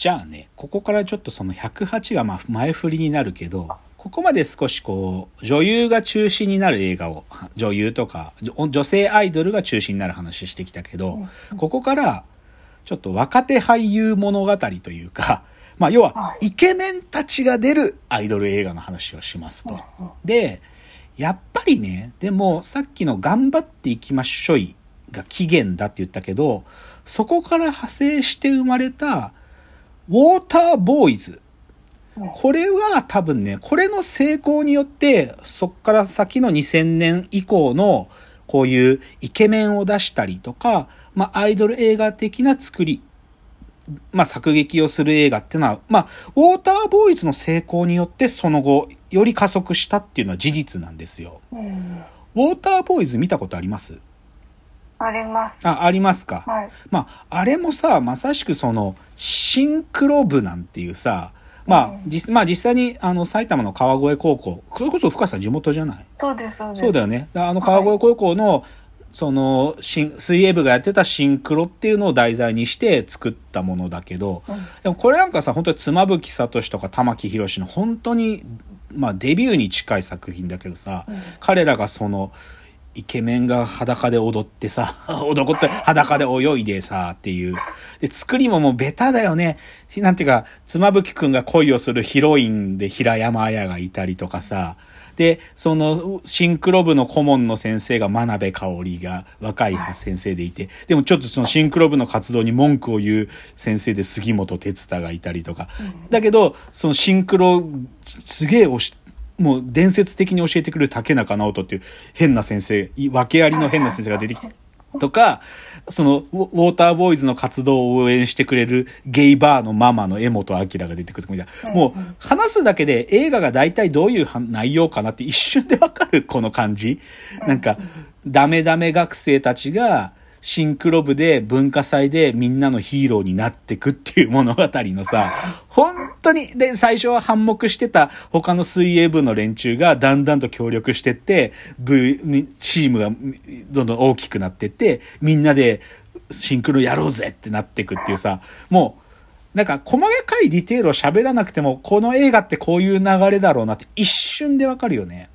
じゃあね、ここからちょっとその108がまあ前振りになるけど、ここまで少しこう、女優が中心になる映画を、女優とか、女性アイドルが中心になる話してきたけど、ここから、ちょっと若手俳優物語というか、まあ要は、イケメンたちが出るアイドル映画の話をしますと。で、やっぱりね、でもさっきの頑張っていきましょいが起源だって言ったけど、そこから派生して生まれた、ウォーターボーイズ。これは多分ね、これの成功によって、そっから先の2000年以降の、こういうイケメンを出したりとか、まあ、アイドル映画的な作り、まあ、作劇をする映画っていうのは、まあ、ウォーターボーイズの成功によって、その後、より加速したっていうのは事実なんですよ。うんウォーターボーイズ見たことあります？あります。あ、ありますか？はい。まあ、あれもさ、まさしくその、シンクロ部なんていうさ、まあ、実、まあ実際に、あの、埼玉の川越高校、それこそ深さん地元じゃない？そうです、そうです。そうだよね。だあの、川越高校の、その、しん水泳部がやってたシンクロっていうのを題材にして作ったものだけど、うんでもこれなんかさ、本当に妻夫木聡とか玉木宏の本当に、まあデビューに近い作品だけどさ、うん彼らがその、イケメンが裸で踊ってさ、踊って裸で泳いでさ、っていう。で、作りももうベタだよね。なんていうか、妻夫木くんが恋をするヒロインで平山綾がいたりとかさ、で、その、シンクロ部の顧問の先生が真鍋香織が若い先生でいて、でもちょっとそのシンクロ部の活動に文句を言う先生で杉本哲太がいたりとか。だけど、そのシンクロ、すげえ押し、もう伝説的に教えてくれる竹中直人っていう変な先生、い訳ありの変な先生が出てきて、とか、その、ウォーターボーイズの活動を応援してくれるゲイバーのママの江本明が出てくるみたいな。もう、話すだけで映画が大体どういうは内容かなって一瞬でわかるこの感じ。なんか、ダメダメ学生たちが、シンクロ部で文化祭でみんなのヒーローになってくっていう物語のさ、本当に、で、最初は反目してた他の水泳部の連中がだんだんと協力してって、部、チームがどんどん大きくなってって、みんなでシンクロやろうぜってなってくっていうさ、もう、なんか細かいディテールを喋らなくても、この映画ってこういう流れだろうなって一瞬でわかるよね。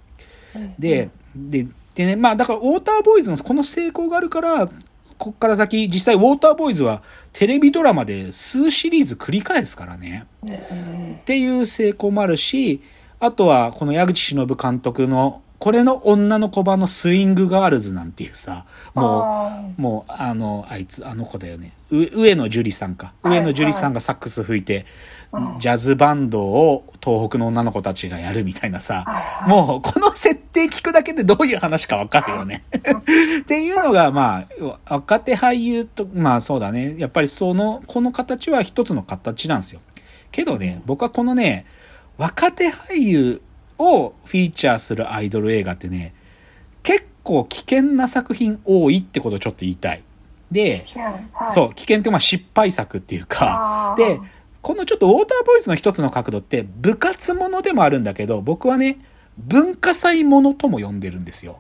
で、で、でね、まあだからウォーターボーイズのこの成功があるから、こっから先、実際ウォーターボーイズはテレビドラマで数シリーズ繰り返すからね。っていう成功もあるし、あとはこの矢口忍監督の、これの女の子版のスイングガールズなんていうさ、もあう、もう、あの、あいつ、あの子だよね。う上野樹里さんか。はい上野樹里さんがサックス吹いて、うんジャズバンドを東北の女の子たちがやるみたいなさ、はいもうこの設定聞くだけでどういう話かわかるよね。っていうのが、まあ、若手俳優と、まあそうだね。やっぱりその、この形は一つの形なんですよ。けどね、僕はこのね、若手俳優をフィーチャーするアイドル映画ってね、結構危険な作品多いってことをちょっと言いたい。で、はい、そう、危険ってまあ失敗作っていうか、で、このちょっとウォーターボーイズの一つの角度って部活ものでもあるんだけど、僕はね、文化祭ものとも呼んでるんですよ。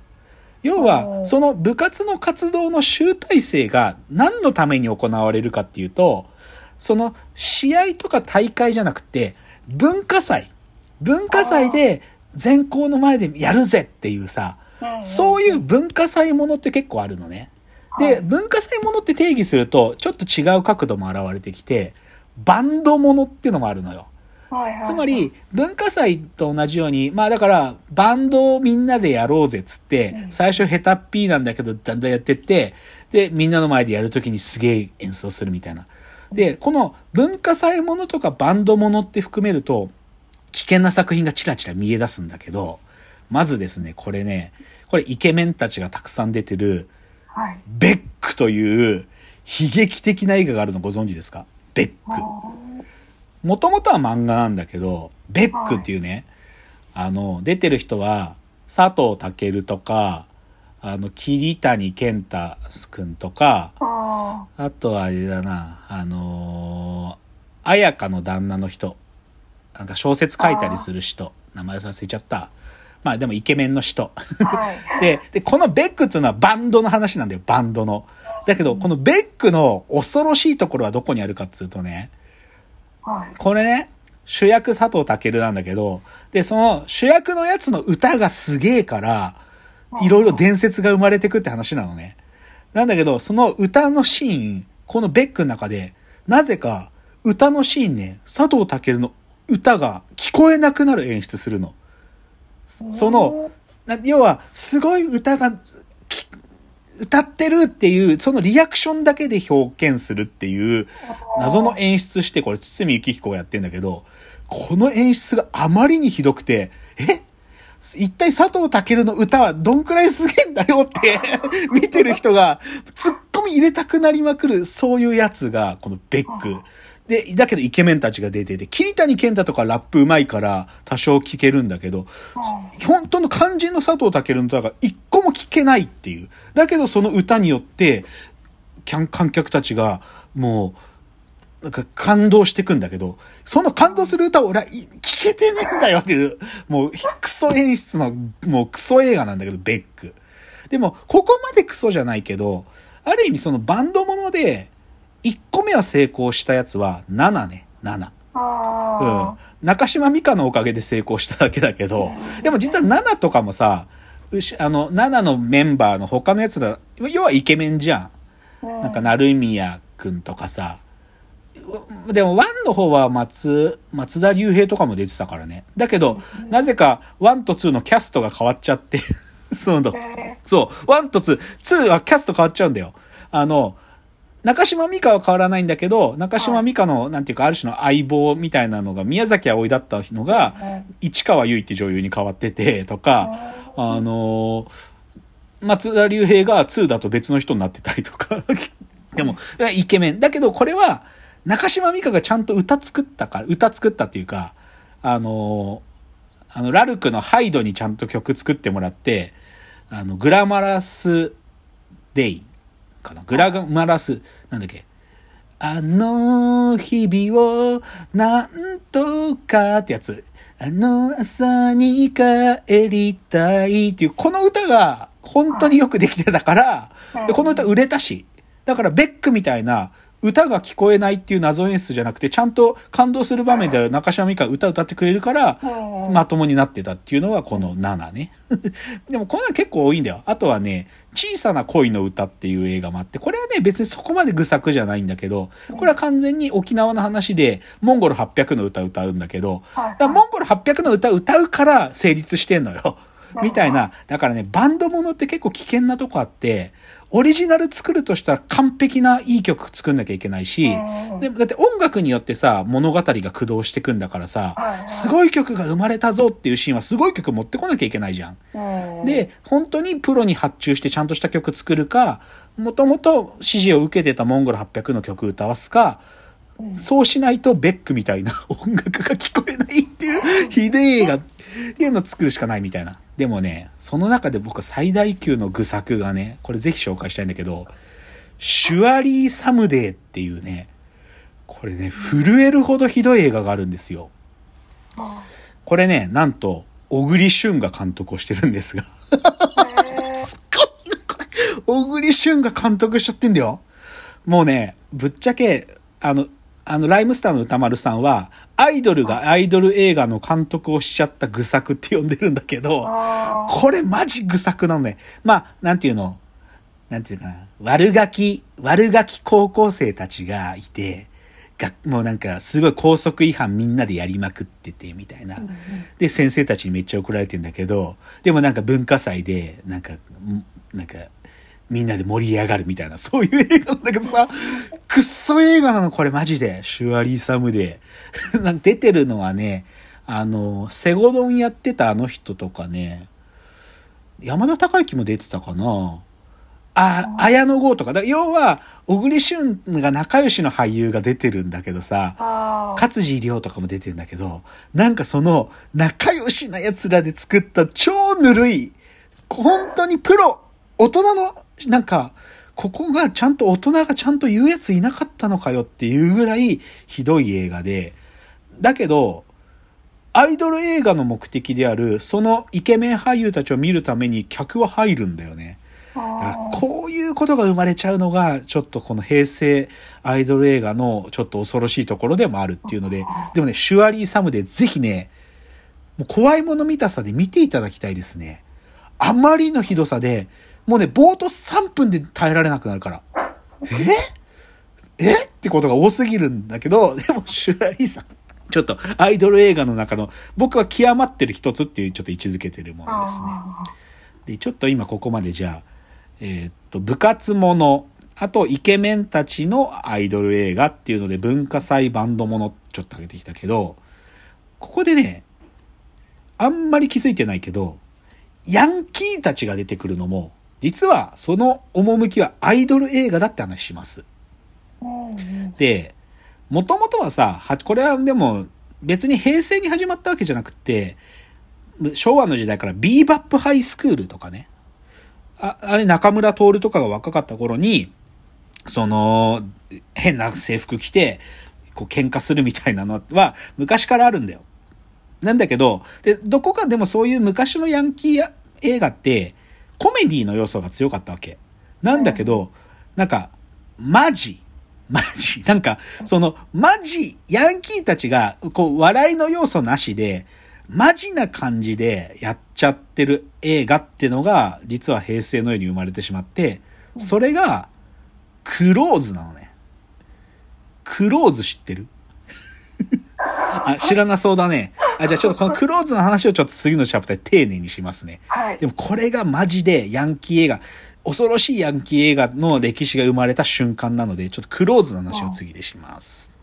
要おは、ーその部活の活動の集大成が何のために行われるかっていうと、その試合とか大会じゃなくて、文化祭。文化祭で全校の前でやるぜっていうさ、そういう文化祭ものって結構あるのね。で、はい文化祭ものって定義すると、ちょっと違う角度も現れてきて、バンドものっていうのもあるのよ。つまり、文化祭と同じように、まあだから、バンドをみんなでやろうぜっつってう、ん最初ヘタッピーなんだけど、だんだんやってって、で、みんなの前でやるときにすげえ演奏するみたいな。で、この文化祭ものとかバンドものって含めると、危険な作品がチラチラ見え出すんだけど、まずですね、これね、これイケメンたちがたくさん出てる、はい。ベックという悲劇的な映画があるのご存知ですか？ベック。もともとは漫画なんだけど、ベックっていうね、あの、出てる人は、佐藤健とか、あの、桐谷健太くんとか、ああとはあれだな、あのー、綾香の旦那の人。なんか小説書いたりする人。名前忘れちゃった。まあでもイケメンの人。あ、はい。で、で、このベックっていうのはバンドの話なんだよ、バンドの。だけど、このベックの恐ろしいところはどこにあるかっつうとね、はい。これね、主役佐藤健なんだけど、で、その主役のやつの歌がすげえから、いろいろ伝説が生まれてくって話なのね。なんだけど、その歌のシーン、このベックの中で、なぜか歌のシーンね、佐藤健の歌が聞こえなくなる演出するの。その、な要は、すごい歌が、き歌ってるっていう、そのリアクションだけで表現するっていう、謎の演出して、これ、堤幸彦がやってんだけど、この演出があまりにひどくて、え？一体佐藤健の歌はどんくらいすげえんだよって 見てる人が突っ込み入れたくなりまくる、そういうやつが、このベック。で、だけどイケメンたちが出てて、桐谷健太とかラップうまいから多少聞けるんだけど、本当の肝心の佐藤健の歌が一個も聞けないっていう。だけどその歌によって、観客たちがもう、なんか感動してくんだけど、その感動する歌を俺はい聞けてねえんだよっていう、もうクソ演出の、もうクソ映画なんだけど、ベック。でも、ここまでクソじゃないけど、ある意味そのバンドもので、1個目は成功したやつは7ね、7。うんあ。中島美嘉のおかげで成功しただけだけど、でも実は NANA とかもさ、あの、 NANA のメンバーの他のやつら、要はイケメンじゃん。あ。なんか、成宮くんとかさ、うでも、ワンの方は松、松田龍平とかも出てたからね。だけど、なぜか、ワンとツーのキャストが変わっちゃって、そうだ。えそう、ワンとツー、ツーはキャスト変わっちゃうんだよ。あの、中島美嘉は変わらないんだけど、中島美嘉の、なんていうか、ある種の相棒みたいなのが、宮﨑あおいだったのが、市川由衣って女優に変わってて、とか、あの松田龍平が2だと別の人になってたりとか。でも、イケメン。だけど、これは、中島美嘉がちゃんと歌作ったから、歌作ったっていうか、あのあの、ラルクのハイドにちゃんと曲作ってもらって、あの、グラマラスデイかな。グラマラス、なんだっけ。あの日々をなんとかってやつ。あの朝に帰りたいっていう、この歌が本当によくできてたから、で、この歌売れたし。だからベックみたいな歌が聞こえないっていう謎演出じゃなくて、ちゃんと感動する場面で中島美嘉が歌歌ってくれるから、うんまともになってたっていうのがこの7ね。でもこんなの結構多いんだよ。あとはね、小さな恋の歌っていう映画もあって、これはね、別にそこまで愚作じゃないんだけど、これは完全に沖縄の話で、モンゴル800の歌歌うんだけど、はいだモンゴル800の歌歌うから成立してんのよ。みたいな。だからね、バンドものって結構危険なとこあって、オリジナル作るとしたら完璧ないい曲作んなきゃいけないしうん、でだって音楽によってさ、物語が駆動してくんだからさすごい曲が生まれたぞっていうシーンはすごい曲持ってこなきゃいけないじゃん、で、本当にプロに発注してちゃんとした曲作るか、もともと指示を受けてたモンゴル800の曲歌わすか、そうしないとベックみたいな音楽が聞こえないっていう、ひでえ映画っていうのを作るしかないみたいな。でもね、その中で僕は最大級の愚作がね、これぜひ紹介したいんだけど、シュアリー・サムデーっていうね、これね、震えるほどひどい映画があるんですよ。あこれね、なんと、小栗旬が監督をしてるんですが。え すごいな、これ。小栗旬が監督しちゃってんだよ。もうね、ぶっちゃけ、あの、あの、ライムスターの歌丸さんは、アイドルがアイドル映画の監督をしちゃった愚作って呼んでるんだけど、あこれマジ愚作なのね。まあ、なんていうの、なんていうかな、悪ガキ、悪ガキ高校生たちがいて、がもうなんか、すごい高速違反みんなでやりまくってて、みたいな。で、先生たちにめっちゃ怒られてんだけど、でもなんか文化祭で、なんか、んなんか、みんなで盛り上がるみたいな、そういう映画なんだけどさ、くっそ映画なの、これマジで。シュアリーサムで。なんか出てるのはね、あの、セゴドンやってたあの人とかね、山田孝之も出てたかなあ、綾野剛とか。だ要は、小栗旬が仲良しの俳優が出てるんだけどさ、あ勝地涼とかも出てんだけど、なんかその仲良しな奴らで作った超ぬるい、本当にプロ、大人の、なんか、ここがちゃんと大人がちゃんと言うやついなかったのかよっていうぐらいひどい映画で、だけど、アイドル映画の目的である、そのイケメン俳優たちを見るために客は入るんだよね。こういうことが生まれちゃうのが、ちょっとこの平成アイドル映画のちょっと恐ろしいところでもあるっていうので、でもね、シュアリー・サムでぜひね、もう怖いもの見たさで見ていただきたいですね。あまりのひどさで、もうね、冒頭3分で耐えられなくなるから。え？え？ってことが多すぎるんだけど、でもシュアリーさん、ちょっとアイドル映画の中の僕は極まってる一つっていうちょっと位置づけてるものですね。で、ちょっと今ここまでじゃあ、えーっと、部活もの、あとイケメンたちのアイドル映画っていうので文化祭バンドものちょっと上げてきたけど、ここでね、あんまり気づいてないけど、ヤンキーたちが出てくるのも、実はその趣はアイドル映画だって話します。で、もともとはさ、はこれはでも別に平成に始まったわけじゃなくて、昭和の時代からビーバップハイスクールとかね、ああれ中村徹とかが若かった頃に、その、変な制服着て、こう喧嘩するみたいなのは昔からあるんだよ。なんだけど、で、どこかでもそういう昔のヤンキー映画って、コメディの要素が強かったわけ。なんだけど、なんか、マジ、マジ、なんか、その、マジ、ヤンキーたちが、こう、笑いの要素なしで、マジな感じでやっちゃってる映画ってのが、実は平成のように生まれてしまって、それが、クローズなのね。クローズ知ってる？あ、知らなそうだね。あ、じゃあちょっとこのクローズの話をちょっと次のチャプターで丁寧にしますね。はいで。もこれがマジでヤンキー映画、恐ろしいヤンキー映画の歴史が生まれた瞬間なので、ちょっとクローズの話を次でします。